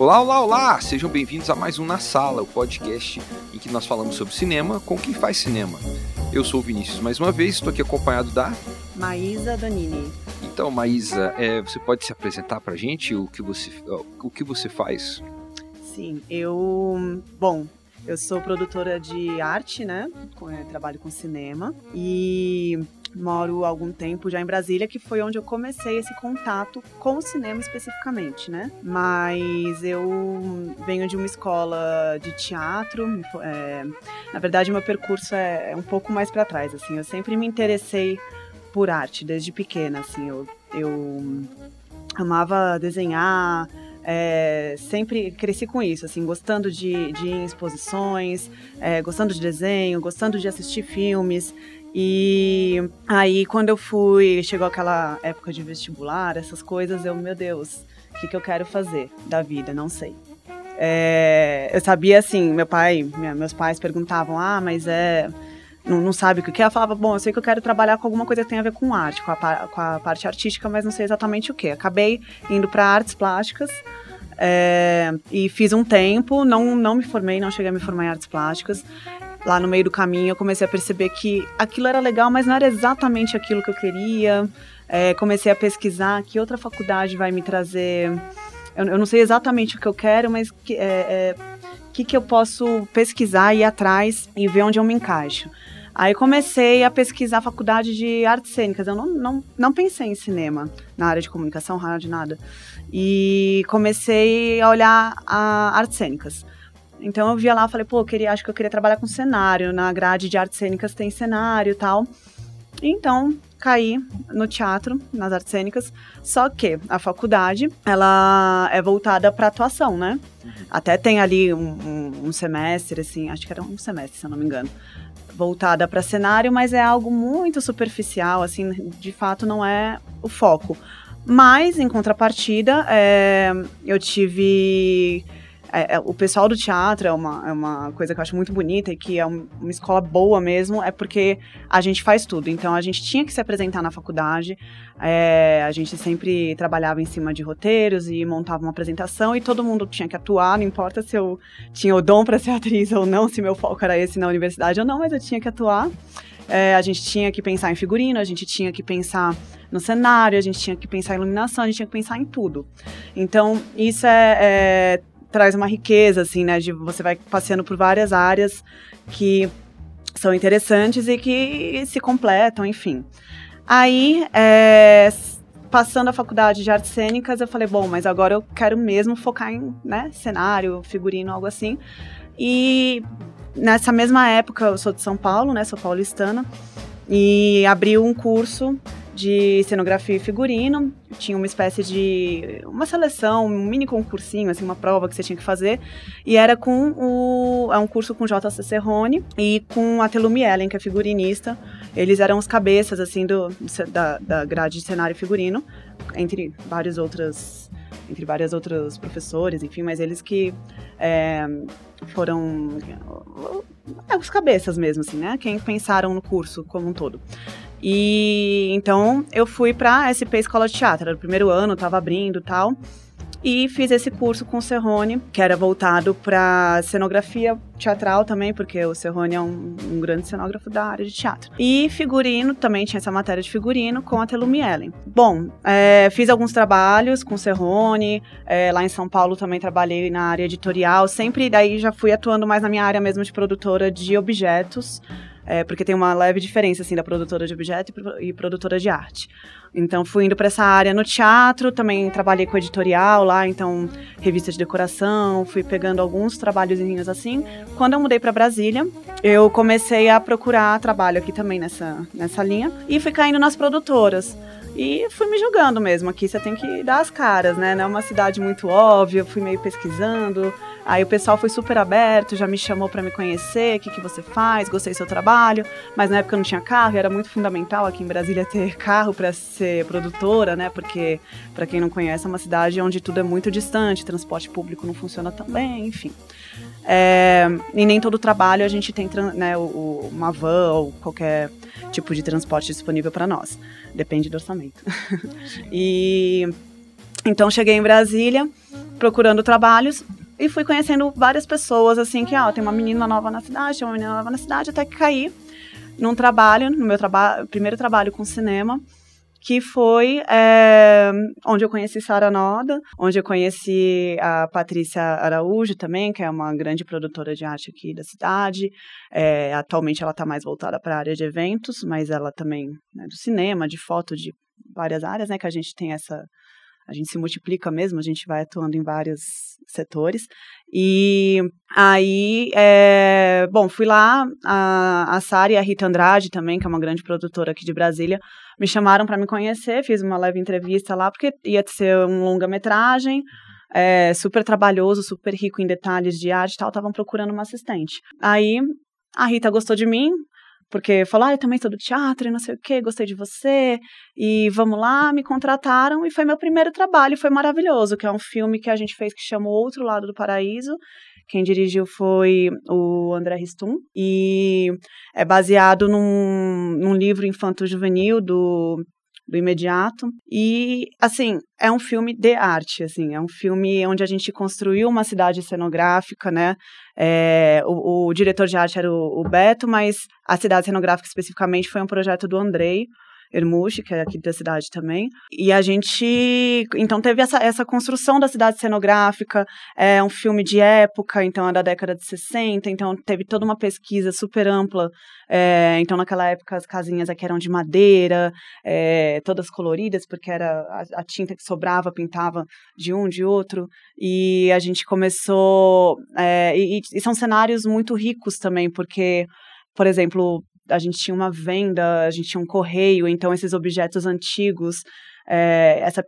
Olá, olá, olá! Sejam bem-vindos a mais um Na Sala, o podcast em que nós falamos sobre cinema com quem faz cinema. Eu sou o Vinícius mais uma vez, estou aqui acompanhado da Maísa Danini. Então, Maísa, é, você pode se apresentar pra gente o que você, o que você faz? Sim, eu. Bom, eu sou produtora de arte, né? É, trabalho com cinema. E moro há algum tempo já em Brasília, que foi onde eu comecei esse contato com o cinema especificamente, né? Mas eu venho de uma escola de teatro, é, na verdade meu percurso é, é um pouco mais para trás, assim, eu sempre me interessei por arte desde pequena, assim, eu, eu amava desenhar, é, sempre cresci com isso, assim, gostando de, de exposições, é, gostando de desenho, gostando de assistir filmes. E aí, quando eu fui, chegou aquela época de vestibular, essas coisas, eu, meu Deus, o que, que eu quero fazer da vida? Não sei. É, eu sabia assim, meu pai, minha, meus pais perguntavam, ah, mas é. Não, não sabe o que é? Eu falava, bom, eu sei que eu quero trabalhar com alguma coisa que tenha a ver com arte, com a, com a parte artística, mas não sei exatamente o que. Acabei indo para artes plásticas. É, e fiz um tempo, não, não me formei, não cheguei a me formar em artes plásticas lá no meio do caminho eu comecei a perceber que aquilo era legal, mas não era exatamente aquilo que eu queria. É, comecei a pesquisar que outra faculdade vai me trazer. Eu, eu não sei exatamente o que eu quero, mas que, é, é, que, que eu posso pesquisar, ir atrás e ver onde eu me encaixo. Aí comecei a pesquisar a faculdade de artes cênicas. Eu não, não, não pensei em cinema, na área de comunicação, rádio, nada. E comecei a olhar a artes cênicas. Então eu via lá, falei, pô, eu queria, acho que eu queria trabalhar com cenário. Na grade de artes cênicas tem cenário e tal. Então, caí no teatro, nas artes cênicas. Só que a faculdade, ela é voltada para atuação, né? Uhum. Até tem ali um, um, um, semestre, assim, acho que era um semestre, se eu não me engano, voltada para cenário, mas é algo muito superficial, assim, de fato não é o foco. Mas, em contrapartida, é, eu tive é, é, o pessoal do teatro é uma, é uma coisa que eu acho muito bonita e que é um, uma escola boa mesmo, é porque a gente faz tudo. Então a gente tinha que se apresentar na faculdade, é, a gente sempre trabalhava em cima de roteiros e montava uma apresentação e todo mundo tinha que atuar, não importa se eu tinha o dom para ser atriz ou não, se meu foco era esse na universidade ou não, mas eu tinha que atuar. É, a gente tinha que pensar em figurino, a gente tinha que pensar no cenário, a gente tinha que pensar em iluminação, a gente tinha que pensar em tudo. Então, isso é, é traz uma riqueza, assim, né? De você vai passeando por várias áreas que são interessantes e que se completam, enfim. Aí, é, passando a faculdade de artes cênicas, eu falei, bom, mas agora eu quero mesmo focar em né, cenário, figurino, algo assim. E nessa mesma época, eu sou de São Paulo, né? Sou paulistana. E abri um curso de cenografia e figurino. Tinha uma espécie de uma seleção, um mini concursinho, assim, uma prova que você tinha que fazer. E era com o é um curso com J.C. Serrone e com a Telumi Ellen, que é figurinista. Eles eram os cabeças assim do da, da grade de cenário e figurino, entre vários outras entre vários outros professores, enfim, mas eles que é, foram é, os cabeças mesmo, assim, né? Quem pensaram no curso como um todo. E então eu fui para SP Escola de Teatro, era o primeiro ano, estava abrindo tal. E fiz esse curso com o Serrone, que era voltado para cenografia teatral também, porque o Serrone é um, um, grande cenógrafo da área de teatro. E figurino, também tinha essa matéria de figurino com a Telumi Ellen. Bom, é, fiz alguns trabalhos com o Serrone, é, lá em São Paulo também trabalhei na área editorial, sempre daí já fui atuando mais na minha área mesmo de produtora de objetos, é, porque tem uma leve diferença, assim, da produtora de objeto e, produtora de arte. Então, fui indo para essa área no teatro, também trabalhei com editorial lá, então, revista de decoração, fui pegando alguns trabalhozinhos assim. Quando eu mudei para Brasília, eu comecei a procurar trabalho aqui também nessa, nessa linha e fui caindo nas produtoras. E fui me jogando mesmo. Aqui você tem que dar as caras, né? Não é uma cidade muito óbvia, fui meio pesquisando. Aí o pessoal foi super aberto, já me chamou para me conhecer, o que, que você faz, gostei do seu trabalho. Mas na época eu não tinha carro, e era muito fundamental aqui em Brasília ter carro para ser produtora, né? Porque, para quem não conhece, é uma cidade onde tudo é muito distante, transporte público não funciona tão bem, enfim. É, e nem todo trabalho a gente tem né, uma van ou qualquer tipo de transporte disponível para nós. Depende do orçamento. e então cheguei em Brasília procurando trabalhos e fui conhecendo várias pessoas, assim, que, ó, tem uma menina nova na cidade, tem uma menina nova na cidade, até que caí num trabalho, no meu traba primeiro trabalho com cinema, que foi é, onde eu conheci Sara Noda, onde eu conheci a Patrícia Araújo também, que é uma grande produtora de arte aqui da cidade. É, atualmente ela está mais voltada para a área de eventos, mas ela também né, do cinema, de foto, de várias áreas, né, que a gente tem essa a gente se multiplica mesmo, a gente vai atuando em vários setores. E aí, é, bom, fui lá, a, a Sara e a Rita Andrade também, que é uma grande produtora aqui de Brasília, me chamaram para me conhecer, fiz uma leve entrevista lá, porque ia ser um longa-metragem, é, super trabalhoso, super rico em detalhes de arte e tal, estavam procurando uma assistente. Aí, a Rita gostou de mim, porque falou, ah, eu também sou do teatro e não sei o que, gostei de você, e vamos lá, me contrataram, e foi meu primeiro trabalho, foi maravilhoso, que é um filme que a gente fez que chama O Outro Lado do Paraíso, quem dirigiu foi o André Ristum, e é baseado num, num livro infanto-juvenil do do imediato. E, assim, é um filme de arte, assim, é um filme onde a gente construiu uma cidade cenográfica, né? É, o, o, diretor de arte era o, o, Beto, mas a cidade cenográfica especificamente foi um projeto do Andrei. Ermushi, que é aqui da cidade também. E a gente, então, teve essa, essa construção da cidade cenográfica, é um filme de época, então é da década de 60, então teve toda uma pesquisa super ampla. É, então, naquela época, as casinhas aqui eram de madeira, é, todas coloridas, porque era a, a, tinta que sobrava, pintava de um, de outro. E a gente começou. É, e, e são cenários muito ricos também, porque por exemplo, a gente tinha uma venda, a gente tinha um correio, então esses objetos antigos. É, essa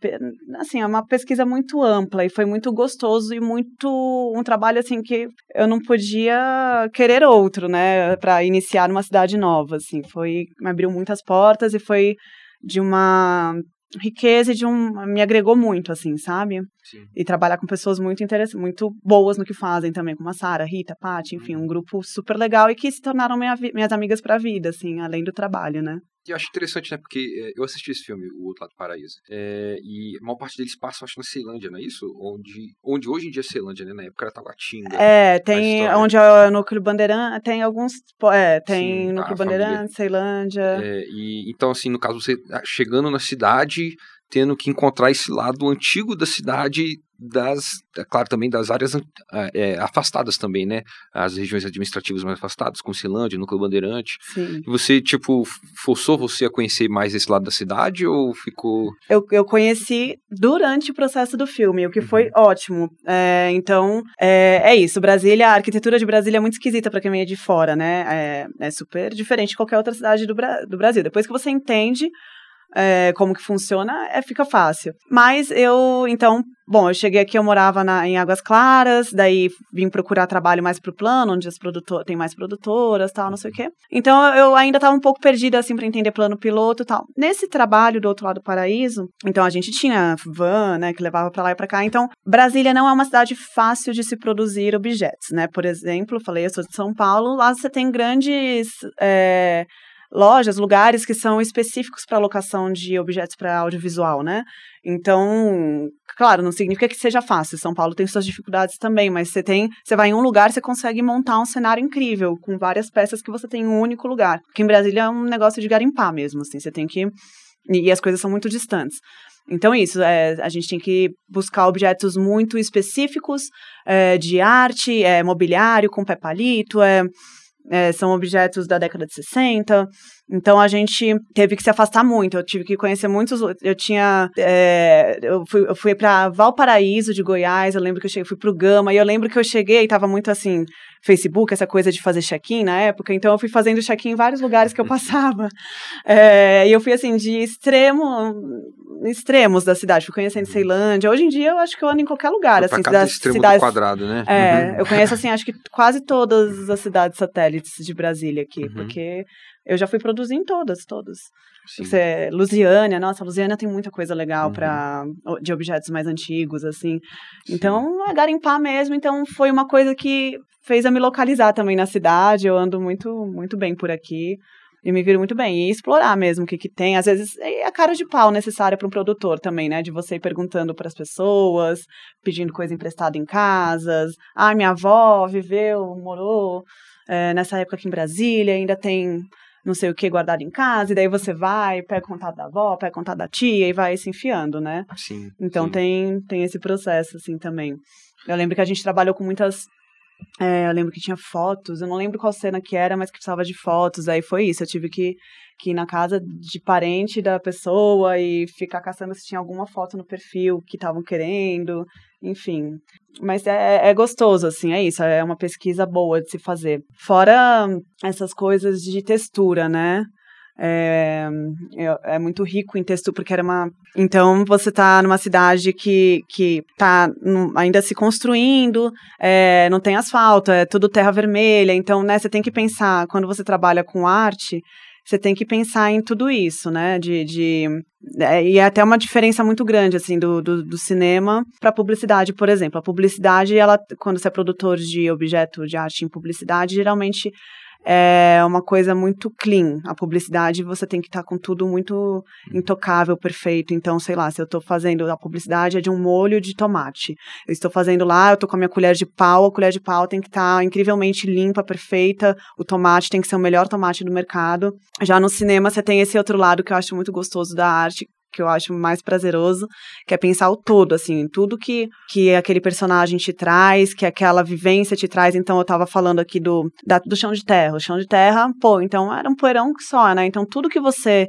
assim é uma pesquisa muito ampla e foi muito gostoso e muito um trabalho assim que eu não podia querer outro né para iniciar numa cidade nova assim foi me abriu muitas portas e foi de uma riqueza e de um me agregou muito assim sabe? Sim. e trabalhar com pessoas muito interessantes muito boas no que fazem também como a Sara Rita Paty enfim um grupo super legal e que se tornaram minha, minhas amigas para a vida assim além do trabalho né eu acho interessante, né? Porque é, eu assisti esse filme, O Outro Lado do Paraíso. É, e a maior parte deles passa, acho, na Ceilândia, não é isso? Onde, onde hoje em dia é Ceilândia, né? Na época era Taguatinga. É, tem onde é o Núcleo Bandeirante, tem alguns. É, tem Sim, Núcleo Bandeirante, Ceilândia. É, e, então, assim, no caso, você ah, chegando na cidade, tendo que encontrar esse lado antigo da cidade das, é claro, também das áreas é, afastadas também, né? As regiões administrativas mais afastadas, com Cilândia, Núcleo Bandeirante. Sim. E você, tipo, forçou você a conhecer mais esse lado da cidade ou ficou... Eu, eu conheci durante o processo do filme, o que uhum. foi ótimo. É, então, é, é, isso. Brasília, a arquitetura de Brasília é muito esquisita para quem é de fora, né? É, é super diferente de qualquer outra cidade do, do Brasil. Depois que você entende é, como que funciona, é, fica fácil. Mas eu, então, bom, eu cheguei aqui, eu morava na, em Águas Claras, daí vim procurar trabalho mais pro plano, onde as produtor, tem mais produtoras, tal, não sei o quê. Então eu ainda estava um pouco perdida, assim, para entender plano piloto tal. Nesse trabalho do outro lado do paraíso, então a gente tinha van, né, que levava para lá e para cá. Então, Brasília não é uma cidade fácil de se produzir objetos, né? Por exemplo, falei, eu sou de São Paulo, lá você tem grandes. É, lojas, lugares que são específicos para alocação de objetos para audiovisual, né? Então, claro, não significa que seja fácil. São Paulo tem suas dificuldades também, mas você tem, você vai em um lugar, você consegue montar um cenário incrível com várias peças que você tem em um único lugar. Porque em Brasília é um negócio de garimpar mesmo, assim, você tem que e as coisas são muito distantes. Então, isso, é, a gente tem que buscar objetos muito específicos é, de arte, é, mobiliário com pé palito, é, é, são objetos da década de 60. Então a gente teve que se afastar muito. Eu tive que conhecer muitos. Eu tinha. É, eu fui, eu fui para Valparaíso de Goiás. Eu lembro que eu cheguei, fui pro Gama. E eu lembro que eu cheguei e tava muito assim. Facebook, essa coisa de fazer check-in na época. Então eu fui fazendo check-in em vários lugares que eu passava. É, e eu fui assim, de extremo extremos da cidade. Fui conhecendo uhum. Ceilândia. Hoje em dia eu acho que eu ando em qualquer lugar. Assim, cada extremo cidades, do quadrado, né? É, uhum. eu conheço assim, acho que quase todas as cidades satélites de Brasília aqui, uhum. porque eu já fui produzir em todas, todas. Você, Lusiânia, nossa, Lusiânia tem muita coisa legal uhum. para de objetos mais antigos, assim. Sim. Então, é garimpar mesmo. Então, foi uma coisa que fez a me localizar também na cidade. Eu ando muito, muito bem por aqui. E me viro muito bem. E explorar mesmo o que, que tem. Às vezes é a cara de pau necessária para um produtor também, né? De você ir perguntando para as pessoas, pedindo coisa emprestada em casas. Ah, minha avó viveu, morou é, nessa época aqui em Brasília, ainda tem não sei o que guardado em casa, e daí você vai, pega o contato da avó, pega o contato da tia e vai se enfiando, né? Sim. Então sim. Tem, tem esse processo, assim, também. Eu lembro que a gente trabalhou com muitas. É, eu lembro que tinha fotos, eu não lembro qual cena que era, mas que precisava de fotos. Aí foi isso, eu tive que, que ir na casa de parente da pessoa e ficar caçando se tinha alguma foto no perfil que estavam querendo, enfim. Mas é, é gostoso, assim, é isso, é uma pesquisa boa de se fazer. Fora essas coisas de textura, né? É, é, muito rico em texto, porque era uma. Então, você está numa cidade que, que tá ainda se construindo, é, não tem asfalto, é tudo terra vermelha. Então, né, você tem que pensar, quando você trabalha com arte, você tem que pensar em tudo isso, né? De, de é, e é até uma diferença muito grande assim do, do, do cinema para a publicidade, por exemplo. A publicidade, ela, quando você é produtor de objeto de arte em publicidade, geralmente é uma coisa muito clean. A publicidade você tem que estar tá com tudo muito uhum. intocável, perfeito. Então, sei lá, se eu estou fazendo a publicidade é de um molho de tomate. Eu estou fazendo lá, eu estou com a minha colher de pau, a colher de pau tem que estar tá incrivelmente limpa, perfeita. O tomate tem que ser o melhor tomate do mercado. Já no cinema você tem esse outro lado que eu acho muito gostoso da arte, que eu acho mais prazeroso, que é pensar o todo, assim, tudo que, que aquele personagem te traz, que aquela vivência te traz. Então, eu tava falando aqui do, da, do chão de terra. O chão de terra, pô, então era um poeirão só, né? Então, tudo que você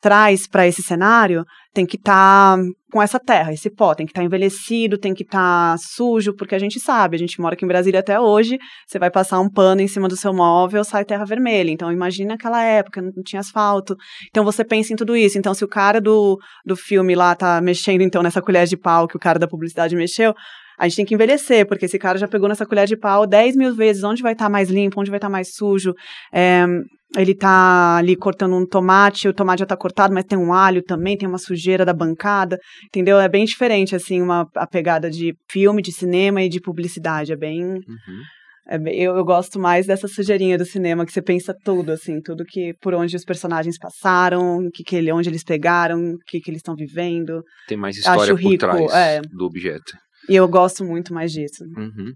traz para esse cenário tem que estar tá com essa terra, esse pó, tem que estar tá envelhecido, tem que estar tá sujo, porque a gente sabe, a gente mora aqui em Brasília até hoje, você vai passar um pano em cima do seu móvel, sai terra vermelha. Então imagina aquela época, não tinha asfalto. Então você pensa em tudo isso. Então se o cara do, do filme lá tá mexendo então nessa colher de pau que o cara da publicidade mexeu, a gente tem que envelhecer, porque esse cara já pegou nessa colher de pau 10 mil vezes, onde vai estar tá mais limpo, onde vai estar tá mais sujo. É, ele tá ali cortando um tomate, o tomate já tá cortado, mas tem um alho também, tem uma sujeira da bancada, entendeu? É bem diferente, assim, uma, a pegada de filme, de cinema e de publicidade, é bem... Uhum. É, eu, eu, gosto mais dessa sujeirinha do cinema, que você pensa tudo, assim, tudo que por onde os personagens passaram, que, que onde eles pegaram, o que, que eles estão vivendo. Tem mais história Acho por rico, trás é. do objeto. E eu gosto muito mais disso. Uhum.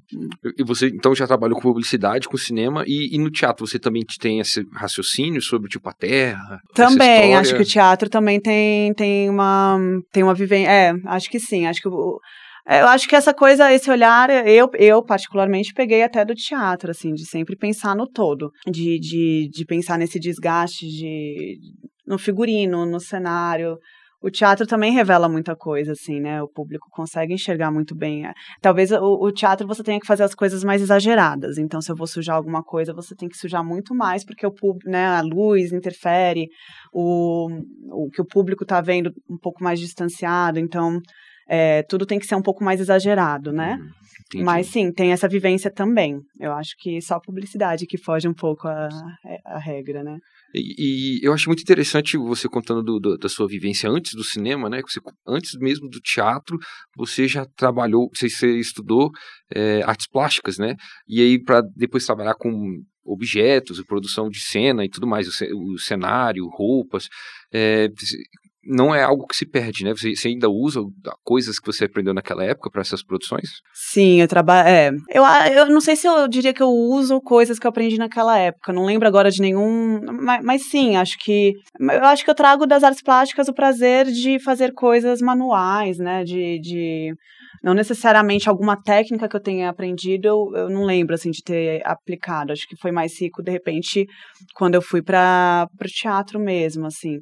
E você, então, já trabalhou com publicidade, com cinema, e, e, no teatro você também tem esse raciocínio sobre, tipo, a terra? Também, acho que o teatro também tem, tem uma tem uma vivência, é, acho que sim, acho que o, é, eu acho que essa coisa, esse olhar, eu, eu particularmente peguei até do teatro, assim, de sempre pensar no todo, de, de, de pensar nesse desgaste de, no figurino, no cenário, o teatro também revela muita coisa, assim, né? O público consegue enxergar muito bem. É, talvez o, o, teatro você tenha que fazer as coisas mais exageradas. Então, se eu vou sujar alguma coisa, você tem que sujar muito mais, porque o público, né, a luz interfere, o, o que o público está vendo um pouco mais distanciado. Então, é, tudo tem que ser um pouco mais exagerado, né? Hum, Mas sim, tem essa vivência também. Eu acho que só a publicidade que foge um pouco a, a regra, né? E, eu acho muito interessante você contando do, do, da sua vivência antes do cinema, né? Você, antes mesmo do teatro, você já trabalhou, você, você estudou é, artes plásticas, né? E aí para depois trabalhar com objetos, produção de cena e tudo mais, o, cenário, roupas. É, não é algo que se perde, né? Você, você, ainda usa coisas que você aprendeu naquela época para essas produções? Sim, eu trabalho. É, eu, eu não sei se eu diria que eu uso coisas que eu aprendi naquela época. Não lembro agora de nenhum. Mas, mas sim, acho que. Eu acho que eu trago das artes plásticas o prazer de fazer coisas manuais, né? De. de não necessariamente alguma técnica que eu tenha aprendido, eu, eu não lembro assim de ter aplicado. Acho que foi mais rico de repente quando eu fui para o teatro mesmo, assim.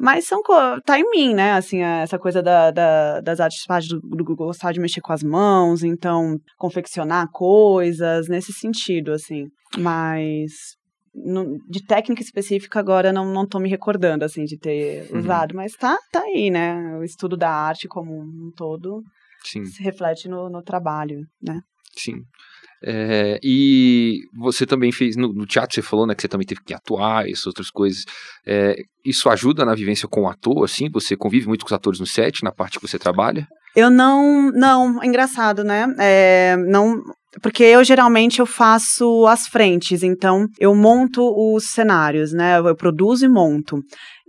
Mas são tá em mim, né? Assim, essa coisa da, da, das artes do, do gostar de mexer com as mãos, então confeccionar coisas nesse sentido, assim. Mas no, de técnica específica agora não, não tô me recordando, assim, de ter uhum. usado, mas tá, tá aí, né? O estudo da arte como um todo Sim. se reflete no, no trabalho, né? Sim. É, e você também fez, no, no, teatro você falou, né, que você também teve que atuar, essas outras coisas. É, isso ajuda na vivência com o ator, assim? Você convive muito com os atores no set, na parte que você trabalha? Eu não, não, é engraçado, né? É, não, porque eu geralmente eu faço as frentes, então eu monto os cenários, né? Eu produzo e monto.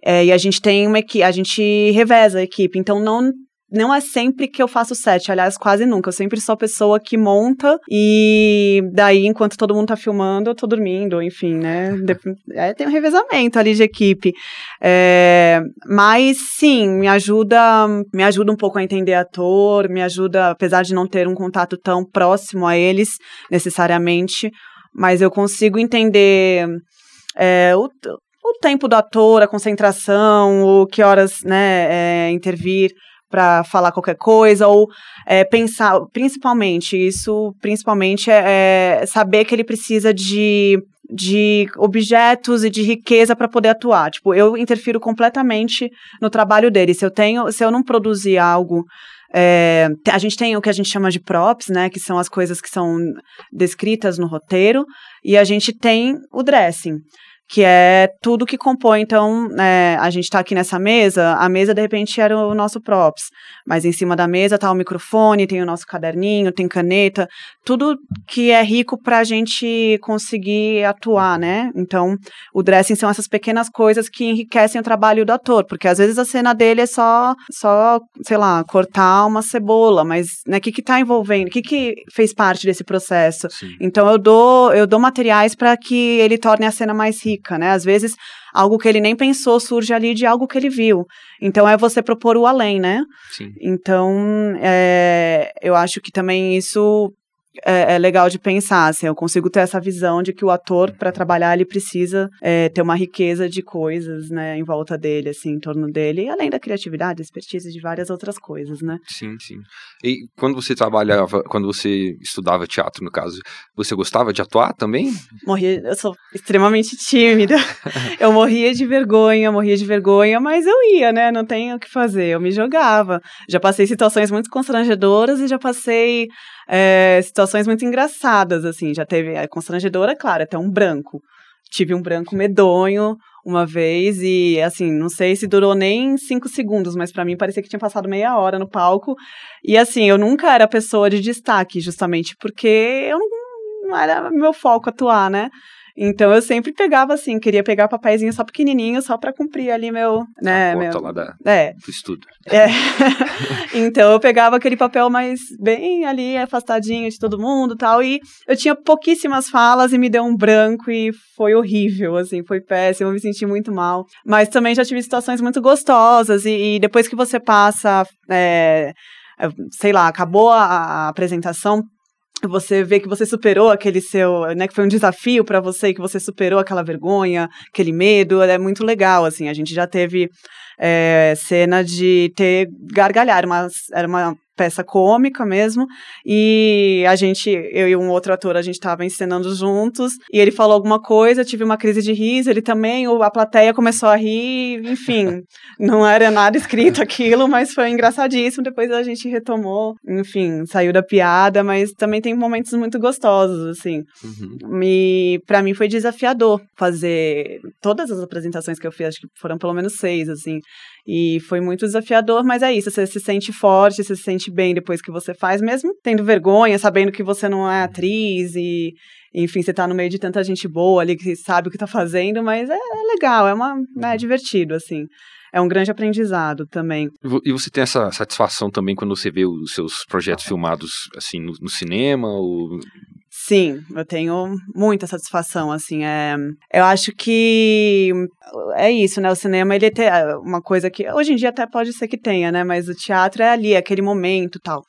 É, e a gente tem uma equipe, a gente reveza a equipe, então não não é sempre que eu faço set, aliás, quase nunca. Eu sempre sou a pessoa que monta e daí, enquanto todo mundo tá filmando, eu tô dormindo, enfim, né? É, tem um revezamento ali de equipe. É, mas sim, me ajuda, me ajuda um pouco a entender ator, me ajuda, apesar de não ter um contato tão próximo a eles necessariamente, mas eu consigo entender é, o, o tempo do ator, a concentração, o que horas né, é, intervir para falar qualquer coisa ou é, pensar, principalmente isso, principalmente é, é, saber que ele precisa de de objetos e de riqueza para poder atuar. Tipo, eu interfiro completamente no trabalho dele. Se eu tenho, se eu não produzir algo é, a gente tem o que a gente chama de props, né? Que são as coisas que são descritas no roteiro, e a gente tem o dressing que é tudo que compõe. Então, é, a gente está aqui nessa mesa, a mesa de repente era o nosso props, mas em cima da mesa está o microfone, tem o nosso caderninho, tem caneta, tudo que é rico para a gente conseguir atuar, né? Então, o dressing são essas pequenas coisas que enriquecem o trabalho do ator, porque às vezes a cena dele é só, só sei lá, cortar uma cebola, mas né, o que está envolvendo, o que, que fez parte desse processo? Sim. Então, eu dou, eu dou materiais para que ele torne a cena mais rica né? Às vezes, algo que ele nem pensou surge ali de algo que ele viu. Então, é você propor o além, né? Sim. Então, é, eu acho que também isso é, é, legal de pensar, assim, eu consigo ter essa visão de que o ator, para trabalhar, ele precisa é, ter uma riqueza de coisas, né, em volta dele, assim, em torno dele, além da criatividade, expertise de várias outras coisas, né. Sim, sim. E quando você trabalhava, quando você estudava teatro, no caso, você gostava de atuar também? Morria, eu sou extremamente tímida, eu morria de vergonha, morria de vergonha, mas eu ia, né, não tenho o que fazer, eu me jogava. Já passei situações muito constrangedoras e já passei é, situações muito engraçadas, assim. Já teve a constrangedora, claro, até um branco. Tive um branco medonho uma vez e, assim, não sei se durou nem cinco segundos, mas para mim parecia que tinha passado meia hora no palco. E, assim, eu nunca era pessoa de destaque, justamente porque eu não, não era meu foco atuar, né? Então eu sempre pegava assim, queria pegar papeizinho só pequenininho, só para cumprir ali meu, né, meu, lá da, é. do estudo. É. então eu pegava aquele papel mais bem ali afastadinho de todo mundo, tal, e eu tinha pouquíssimas falas e me deu um branco e foi horrível, assim, foi péssimo, eu me senti muito mal. Mas também já tive situações muito gostosas e, e depois que você passa, é, sei lá, acabou a, a apresentação, você vê que você superou aquele seu, né, que foi um desafio para você e que você superou aquela vergonha, aquele medo, é muito legal, assim, a gente já teve é, cena de ter gargalhar, mas era uma peça cômica mesmo. E a gente, eu e um outro ator, a gente estava encenando juntos. E ele falou alguma coisa, tive uma crise de riso, ele também, a plateia começou a rir, enfim. não era nada escrito aquilo, mas foi engraçadíssimo. Depois a gente retomou, enfim, saiu da piada, mas também tem momentos muito gostosos, assim. Uhum. E para mim foi desafiador fazer todas as apresentações que eu fiz, acho que foram pelo menos seis, assim. E foi muito desafiador, mas é isso, você se sente forte, você se sente bem depois que você faz, mesmo tendo vergonha, sabendo que você não é atriz e, enfim, você tá no meio de tanta gente boa ali que sabe o que tá fazendo, mas é, é legal, é uma, né, é divertido, assim. É um grande aprendizado também. E você tem essa satisfação também quando você vê os seus projetos filmados assim no, no cinema ou Sim, eu tenho muita satisfação, assim, é, eu acho que é isso, né, o cinema, ele tem uma coisa que, hoje em dia até pode ser que tenha, né, mas o teatro é ali, é aquele momento tal,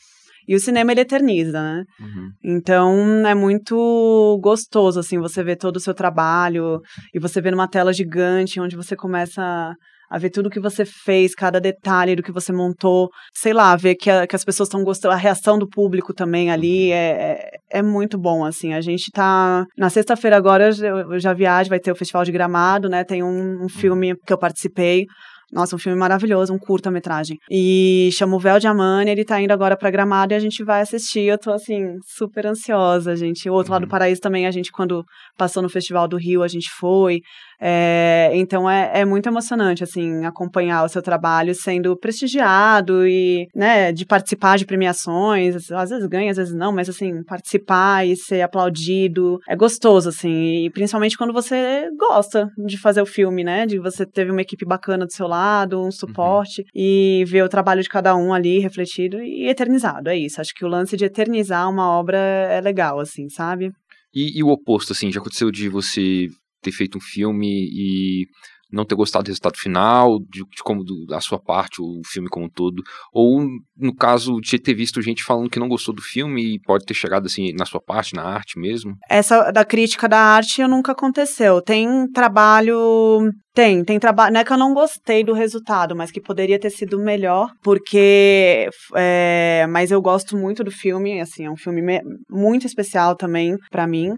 e o cinema ele eterniza, né? Uhum. Então é muito gostoso, assim, você ver todo o seu trabalho e você ver numa tela gigante onde você começa a ver tudo que você fez, cada detalhe do que você montou, sei lá, ver que, a, que as pessoas estão gostando, a reação do público também ali uhum. é, é, é, muito bom, assim, a gente tá, na sexta-feira agora eu, eu já viajo, vai ter o Festival de Gramado, né, tem um, um uhum. filme que eu participei, nossa, um filme maravilhoso, um curta-metragem. E chama o Véu de Amani, ele tá indo agora pra Gramado e a gente vai assistir. Eu tô, assim, super ansiosa, gente. O outro uhum. lado do uhum. paraíso também, a gente, quando passou no Festival do Rio, a gente foi. É, então é, é muito emocionante, assim, acompanhar o seu trabalho sendo prestigiado e, né, de participar de premiações, às vezes ganha, às vezes não, mas assim, participar e ser aplaudido é gostoso, assim, e principalmente quando você gosta de fazer o filme, né, de você teve uma equipe bacana do seu lado, um suporte, uhum. e ver o trabalho de cada um ali refletido e eternizado, é isso. Acho que o lance de eternizar uma obra é legal, assim, sabe? E, e o oposto, assim, já aconteceu de você ter feito um filme e não ter gostado do resultado final, de, de como do, da sua parte, o filme como um todo, ou no caso de ter visto gente falando que não gostou do filme e pode ter chegado assim na sua parte, na arte mesmo? Essa da crítica da arte nunca aconteceu. Tem trabalho tem, tem trabalho. Não é que eu não gostei do resultado, mas que poderia ter sido melhor, porque. É, mas eu gosto muito do filme, assim, é um filme muito especial também para mim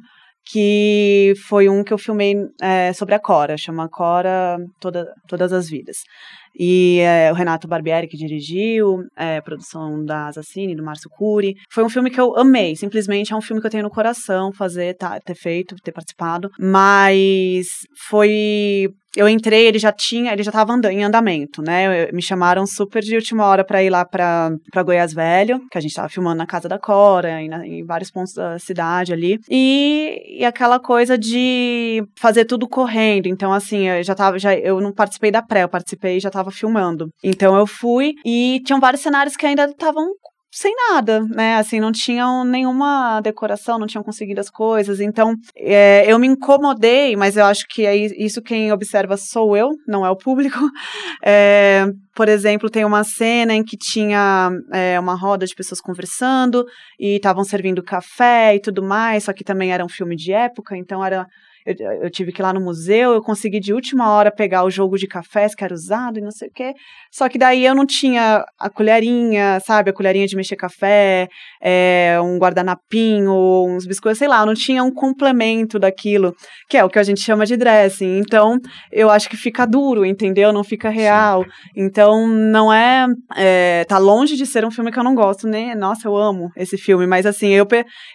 que foi um que eu filmei é, sobre a Cora, chama Cora Toda, Todas as Vidas. E é, o Renato Barbieri que dirigiu, é, produção da Assassine, do Márcio Cury. Foi um filme que eu amei, simplesmente é um filme que eu tenho no coração fazer, tá, ter feito, ter participado. Mas foi eu entrei, ele já tinha, ele já estava andando, em andamento, né? me chamaram super de última hora para ir lá para Goiás Velho, que a gente estava filmando na casa da Cora, em, em, vários pontos da cidade ali. E, e aquela coisa de fazer tudo correndo. Então, assim, eu já tava, já, eu não participei da pré, eu participei já estava filmando. Então eu fui e tinham vários cenários que ainda estavam sem nada, né? Assim, não tinham nenhuma decoração, não tinham conseguido as coisas. Então, é, eu me incomodei, mas eu acho que é isso quem observa sou eu, não é o público. É, por exemplo, tem uma cena em que tinha é, uma roda de pessoas conversando e estavam servindo café e tudo mais, só que também era um filme de época, então era eu, eu, tive que ir lá no museu, eu consegui de última hora pegar o jogo de cafés que era usado e não sei o quê. Só que daí eu não tinha a colherinha, sabe? A colherinha de mexer café, é, um guardanapinho, uns biscoitos, sei lá, eu não tinha um complemento daquilo, que é o que a gente chama de dressing. Então, eu acho que fica duro, entendeu? Não fica real. Sim. Então, não é, é, Tá longe de ser um filme que eu não gosto, né? Nossa, eu amo esse filme, mas assim, eu,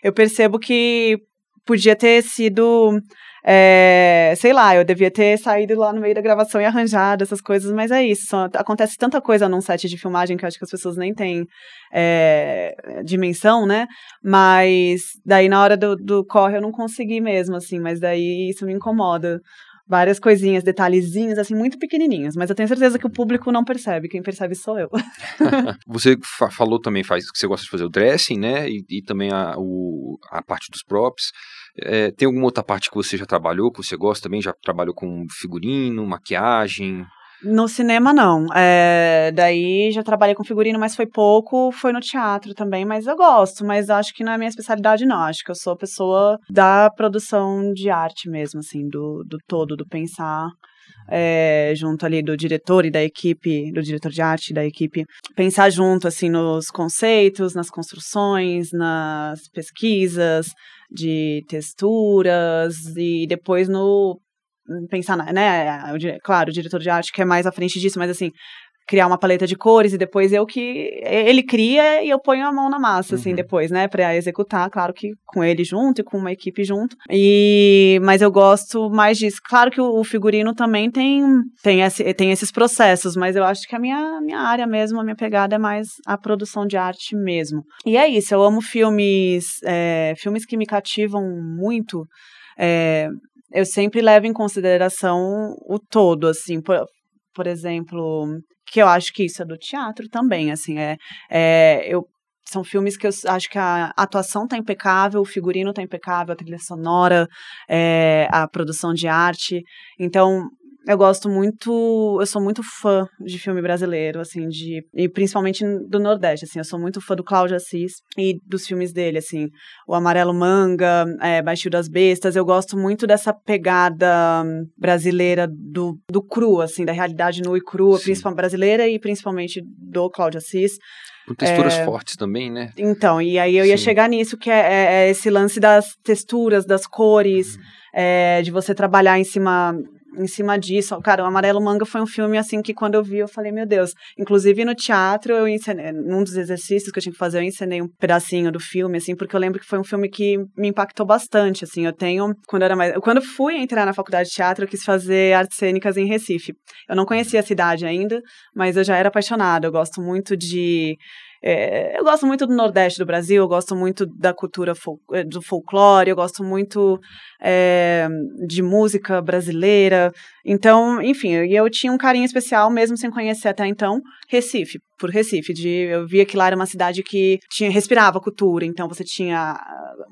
eu percebo que podia ter sido é, sei lá, eu devia ter saído lá no meio da gravação e arranjado essas coisas, mas é isso. Acontece tanta coisa num set de filmagem que eu acho que as pessoas nem têm é, dimensão, né? Mas daí na hora do, do corre eu não consegui mesmo, assim, mas daí isso me incomoda várias coisinhas, detalhezinhos, assim, muito pequenininhos. Mas eu tenho certeza que o público não percebe. Quem percebe sou eu. você fa falou também faz que você gosta de fazer o dressing, né? E, e também a, o, a parte dos props. É, tem alguma outra parte que você já trabalhou, que você gosta também? Já trabalhou com figurino, maquiagem? No cinema, não. É, daí já trabalhei com figurino, mas foi pouco. Foi no teatro também, mas eu gosto. Mas acho que não é minha especialidade, não. Acho que eu sou pessoa da produção de arte mesmo, assim, do, do todo, do pensar. É, junto ali do diretor e da equipe, do diretor de arte da equipe, pensar junto assim nos conceitos, nas construções, nas pesquisas de texturas e depois no pensar, né, claro, o diretor de arte que é mais à frente disso, mas assim, criar uma paleta de cores e depois eu que ele cria e eu ponho a mão na massa assim, uhum. assim depois, né, para executar, claro que com ele junto e com uma equipe junto. E mas eu gosto mais disso. Claro que o, figurino também tem tem esse, tem esses processos, mas eu acho que a minha minha área mesmo, a minha pegada é mais a produção de arte mesmo. E é isso, eu amo filmes é, filmes que me cativam muito. É, eu sempre levo em consideração o todo, assim, por, por exemplo, que eu acho que isso é do teatro também, assim, é, é eu são filmes que eu acho que a atuação tá impecável, o figurino tá impecável, a trilha sonora, é, a produção de arte. Então, eu gosto muito, eu sou muito fã de filme brasileiro, assim, de e principalmente do Nordeste, assim, eu sou muito fã do Cláudio Assis e dos filmes dele, assim, o Amarelo Manga, é, Baixio das Bestas, eu gosto muito dessa pegada brasileira do, do cru, assim, da realidade nua e crua, principalmente brasileira e principalmente do Cláudio Assis. Com texturas é, fortes também, né? Então, e aí eu ia Sim. chegar nisso, que é, é, é, esse lance das texturas, das cores, uhum. é, de você trabalhar em cima em cima disso. Cara, o Amarelo Manga foi um filme, assim, que quando eu vi, eu falei, meu Deus. Inclusive, no teatro, eu ensinei, num dos exercícios que eu tinha que fazer, eu ensinei um pedacinho do filme, assim, porque eu lembro que foi um filme que me impactou bastante, assim. Eu tenho, quando era mais... Quando fui entrar na faculdade de teatro, eu quis fazer artes cênicas em Recife. Eu não conhecia a cidade ainda, mas eu já era apaixonada. Eu gosto muito de é, eu gosto muito do Nordeste do Brasil, eu gosto muito da cultura fol eh, do folclore, eu gosto muito é, de música brasileira. Então, enfim, eu, eu tinha um carinho especial, mesmo sem conhecer até então, Recife, por Recife. De, eu via que lá era uma cidade que tinha respirava cultura, então você tinha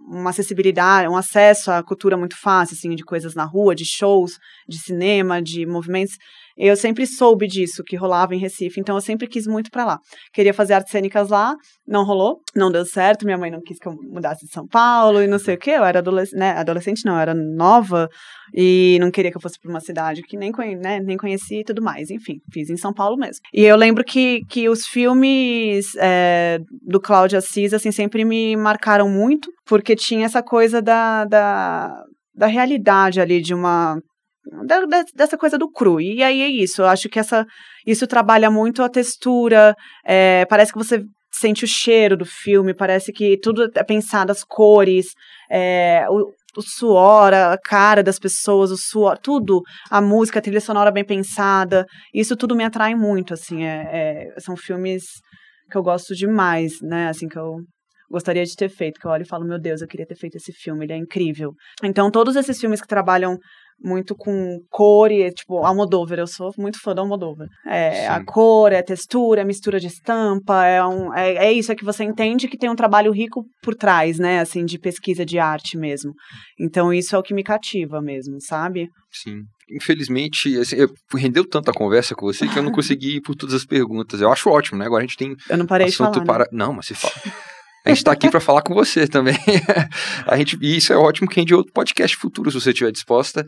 uma acessibilidade, um acesso à cultura muito fácil, assim, de coisas na rua, de shows, de cinema, de movimentos. Eu sempre soube disso, que rolava em Recife, então eu sempre quis muito para lá. Queria fazer artes cênicas lá, não rolou, não deu certo, minha mãe não quis que eu mudasse de São Paulo e não sei o quê. Eu era adolescente, né, adolescente não, eu era nova e não queria que eu fosse para uma cidade que nem, né, nem conhecia e tudo mais. Enfim, fiz em São Paulo mesmo. E eu lembro que, que os filmes é, do Cláudio Assis, assim, sempre me marcaram muito, porque tinha essa coisa da, da da realidade ali de uma da, dessa coisa do cru. E aí é isso. Eu acho que essa, isso trabalha muito a textura. É, parece que você sente o cheiro do filme, parece que tudo é pensado, as cores, é, o, o suor, a cara das pessoas, o suor, tudo, a música, a trilha sonora bem pensada, isso tudo me atrai muito, assim, é, é, são filmes que eu gosto demais, né, assim, que eu gostaria de ter feito, que eu olho e falo, meu Deus, eu queria ter feito esse filme, ele é incrível. Então, todos esses filmes que trabalham muito com cor e, tipo, Almodóvar, eu sou muito fã do Almodóvar. É, a cor, é a textura, a mistura de estampa, é, um, é, é isso, é que você entende que tem um trabalho rico por trás, né, assim, de pesquisa de arte mesmo. Então, isso é o que me cativa mesmo, sabe? Sim. Infelizmente, assim, rendeu tanta conversa com você que eu não consegui ir por todas as perguntas. Eu acho ótimo, né? Agora a gente tem eu não parei assunto de falar, para... Né? Não, mas você fala... A gente está aqui para falar com você também. a gente, e isso é ótimo que rende outro podcast futuro, se você estiver disposta.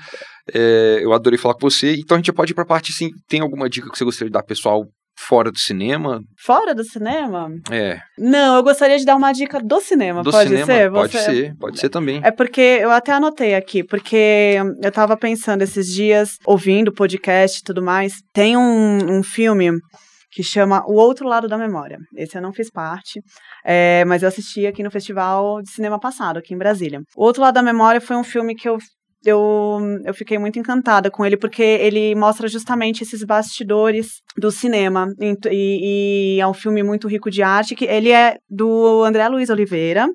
É, eu adorei falar com você. Então a gente já pode ir para a parte, sim. Tem alguma dica que você gostaria de dar pessoal fora do cinema? Fora do cinema? É. Não, eu gostaria de dar uma dica do cinema. Do pode cinema? ser? Pode Você... ser, pode ser também. É porque eu até anotei aqui, porque eu tava pensando esses dias, ouvindo podcast e tudo mais. Tem um, um filme que chama O Outro Lado da Memória. Esse eu não fiz parte, é, mas eu assisti aqui no festival de cinema passado, aqui em Brasília. O Outro Lado da Memória foi um filme que eu eu, eu fiquei muito encantada com ele, porque ele mostra justamente esses bastidores do cinema. E, e, é um filme muito rico de arte, que ele é do André Luiz Oliveira.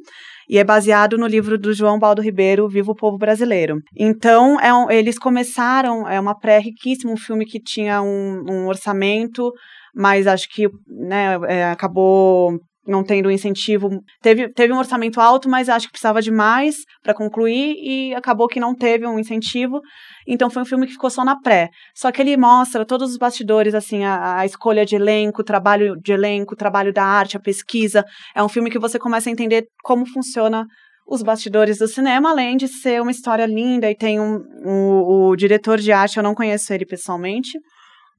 E é baseado no livro do João Baldo Ribeiro, Viva o Povo Brasileiro. Então, é um, eles começaram, é uma pré riquíssima, um filme que tinha um, um orçamento mas acho que né, é, acabou não tendo incentivo. Teve, teve um orçamento alto, mas acho que precisava de mais para concluir e acabou que não teve um incentivo. Então foi um filme que ficou só na pré. Só que ele mostra todos os bastidores, assim, a, a escolha de elenco, o trabalho de elenco, o trabalho da arte, a pesquisa. É um filme que você começa a entender como funciona os bastidores do cinema, além de ser uma história linda e tem um, um o diretor de arte, eu não conheço ele pessoalmente,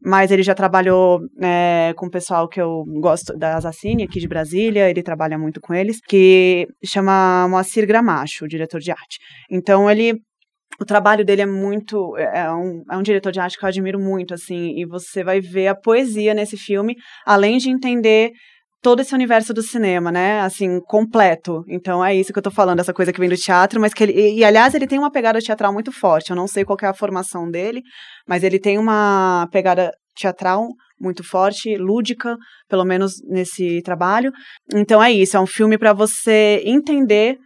mas ele já trabalhou é, com o pessoal que eu gosto da Assassine, aqui de Brasília, ele trabalha muito com eles, que chama Moacir Gramacho, o diretor de arte. Então ele o trabalho dele é muito. É, é um, é um diretor de arte que eu admiro muito, assim, e você vai ver a poesia nesse filme, além de entender todo esse universo do cinema, né? Assim, completo. Então é isso que eu tô falando, essa coisa que vem do teatro, mas que ele. E, e, aliás, ele tem uma pegada teatral muito forte. Eu não sei qual é a formação dele, mas ele tem uma pegada teatral muito forte, lúdica, pelo menos nesse trabalho. Então é isso, é um filme para você entender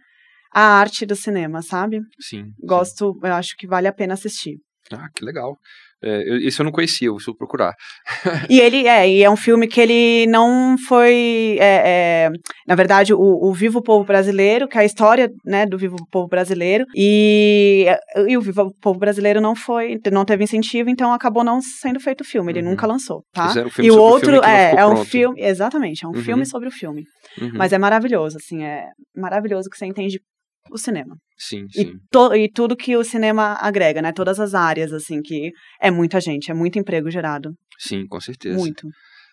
a arte do cinema, sabe? Sim. Gosto, sim. eu acho que vale a pena assistir. Ah, que legal. É, eu, esse eu não conhecia, eu vou procurar. e ele é, e é um filme que ele não foi. É, é, na verdade, o, o Vivo Povo Brasileiro, que é a história né, do Vivo Povo Brasileiro, e, e o Vivo Povo Brasileiro não foi, não teve incentivo, então acabou não sendo feito o filme, ele uhum. nunca lançou, tá? Um e o outro o é, é um pronto. filme, exatamente, é um uhum. filme sobre o filme. Uhum. Mas é maravilhoso, assim, é maravilhoso que você entende o cinema. Sim, sim. E, e, tudo que o cinema agrega, né? Todas as áreas, assim, que é muita gente, é muito emprego gerado. Sim, com certeza. Muito.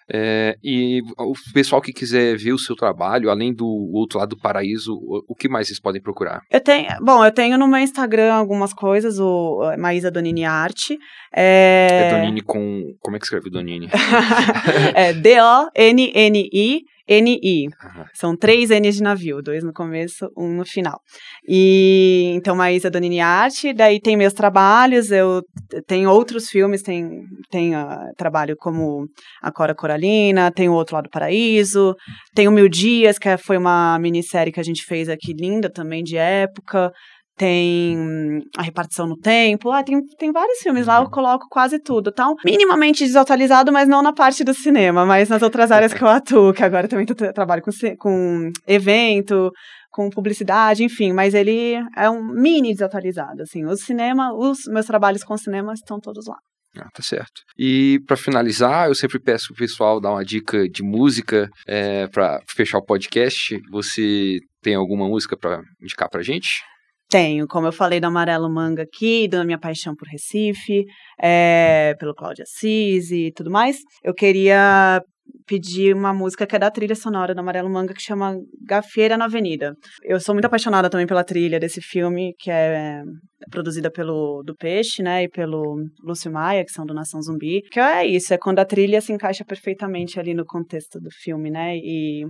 É, e o pessoal que quiser ver o seu trabalho, além do outro lado do paraíso, o, o, que mais vocês podem procurar? Eu tenho, bom, eu tenho no meu Instagram algumas coisas, o Maísa Donini Arte. É... é Donini com. Como é que escreve Donini? é D-O-N-N-I. NI. Uhum. São três N's de navio, dois no começo, um no final. E então Maísa Donini Arte, daí tem meus trabalhos, eu tenho outros filmes, tem, tem uh, trabalho como A Cora Coralina, tem o Outro Lado do Paraíso, tem o Mil Dias, que foi uma minissérie que a gente fez aqui linda também de época tem a repartição no tempo, ah, tem, tem vários filmes lá, eu uhum. coloco quase tudo, tá? Minimamente desatualizado, mas não na parte do cinema, mas nas outras áreas que eu atuo, que agora também tô, trabalho com, com evento, com publicidade, enfim, mas ele é um mini desatualizado, assim, o cinema, os meus trabalhos com cinema estão todos lá. Ah, tá certo. E para finalizar, eu sempre peço pro pessoal dar uma dica de música é, para fechar o podcast. Você tem alguma música para indicar pra gente? Tenho, como eu falei do Amarelo Manga aqui, da minha paixão por Recife, é, pelo Cláudio Assis e tudo mais. Eu queria pedir uma música que é da trilha sonora do Amarelo Manga, que chama Gafieira na Avenida. Eu sou muito apaixonada também pela trilha desse filme, que é, é produzida pelo do Peixe, né, e pelo Lúcio Maia, que são do Nação Zumbi. Que é isso, é quando a trilha se encaixa perfeitamente ali no contexto do filme, né, e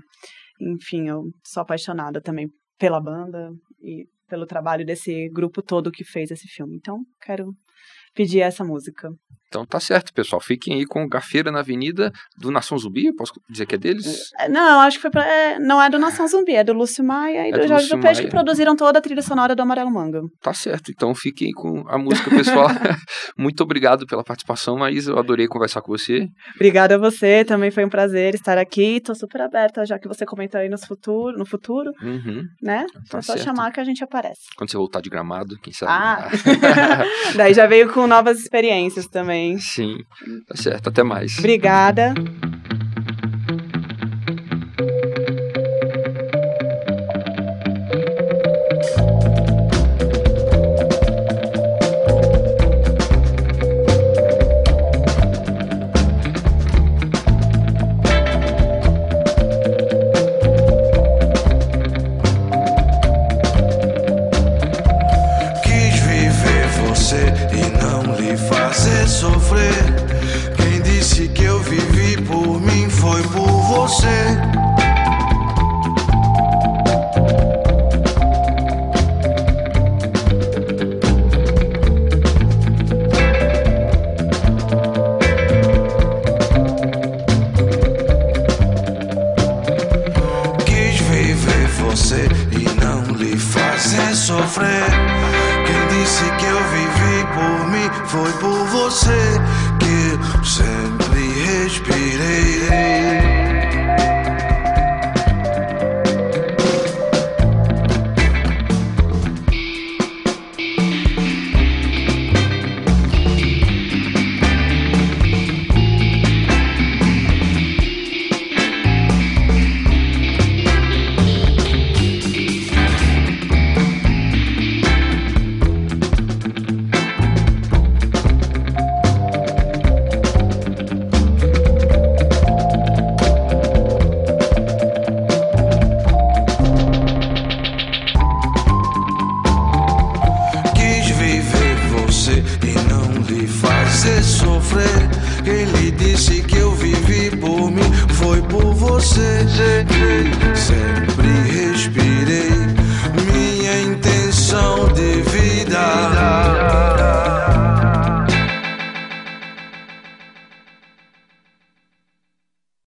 enfim, eu sou apaixonada também pela banda e pelo trabalho desse grupo todo que fez esse filme. Então, quero pedir essa música. Então tá certo, pessoal. Fiquem aí com Gafeira na Avenida do Nação Zumbi. Posso dizer que é deles? É, não, acho que foi pra, é, não é do Nação Zumbi, é do Lúcio Maia e é do, do Jorge do Peixe que produziram toda a trilha sonora do Amarelo Manga. Tá certo. Então fiquem com a música, pessoal. Muito obrigado pela participação, Maísa. Eu adorei conversar com você. Obrigada a você. Também foi um prazer estar aqui. Tô super aberta, já que você comentou aí no futuro, no futuro, uhum. né? Tá é só certo. chamar que a gente aparece. Quando você voltar de Gramado, quem sabe. Ah. Daí já veio com novas experiências também. Sim. Tá certo, até mais. Obrigada.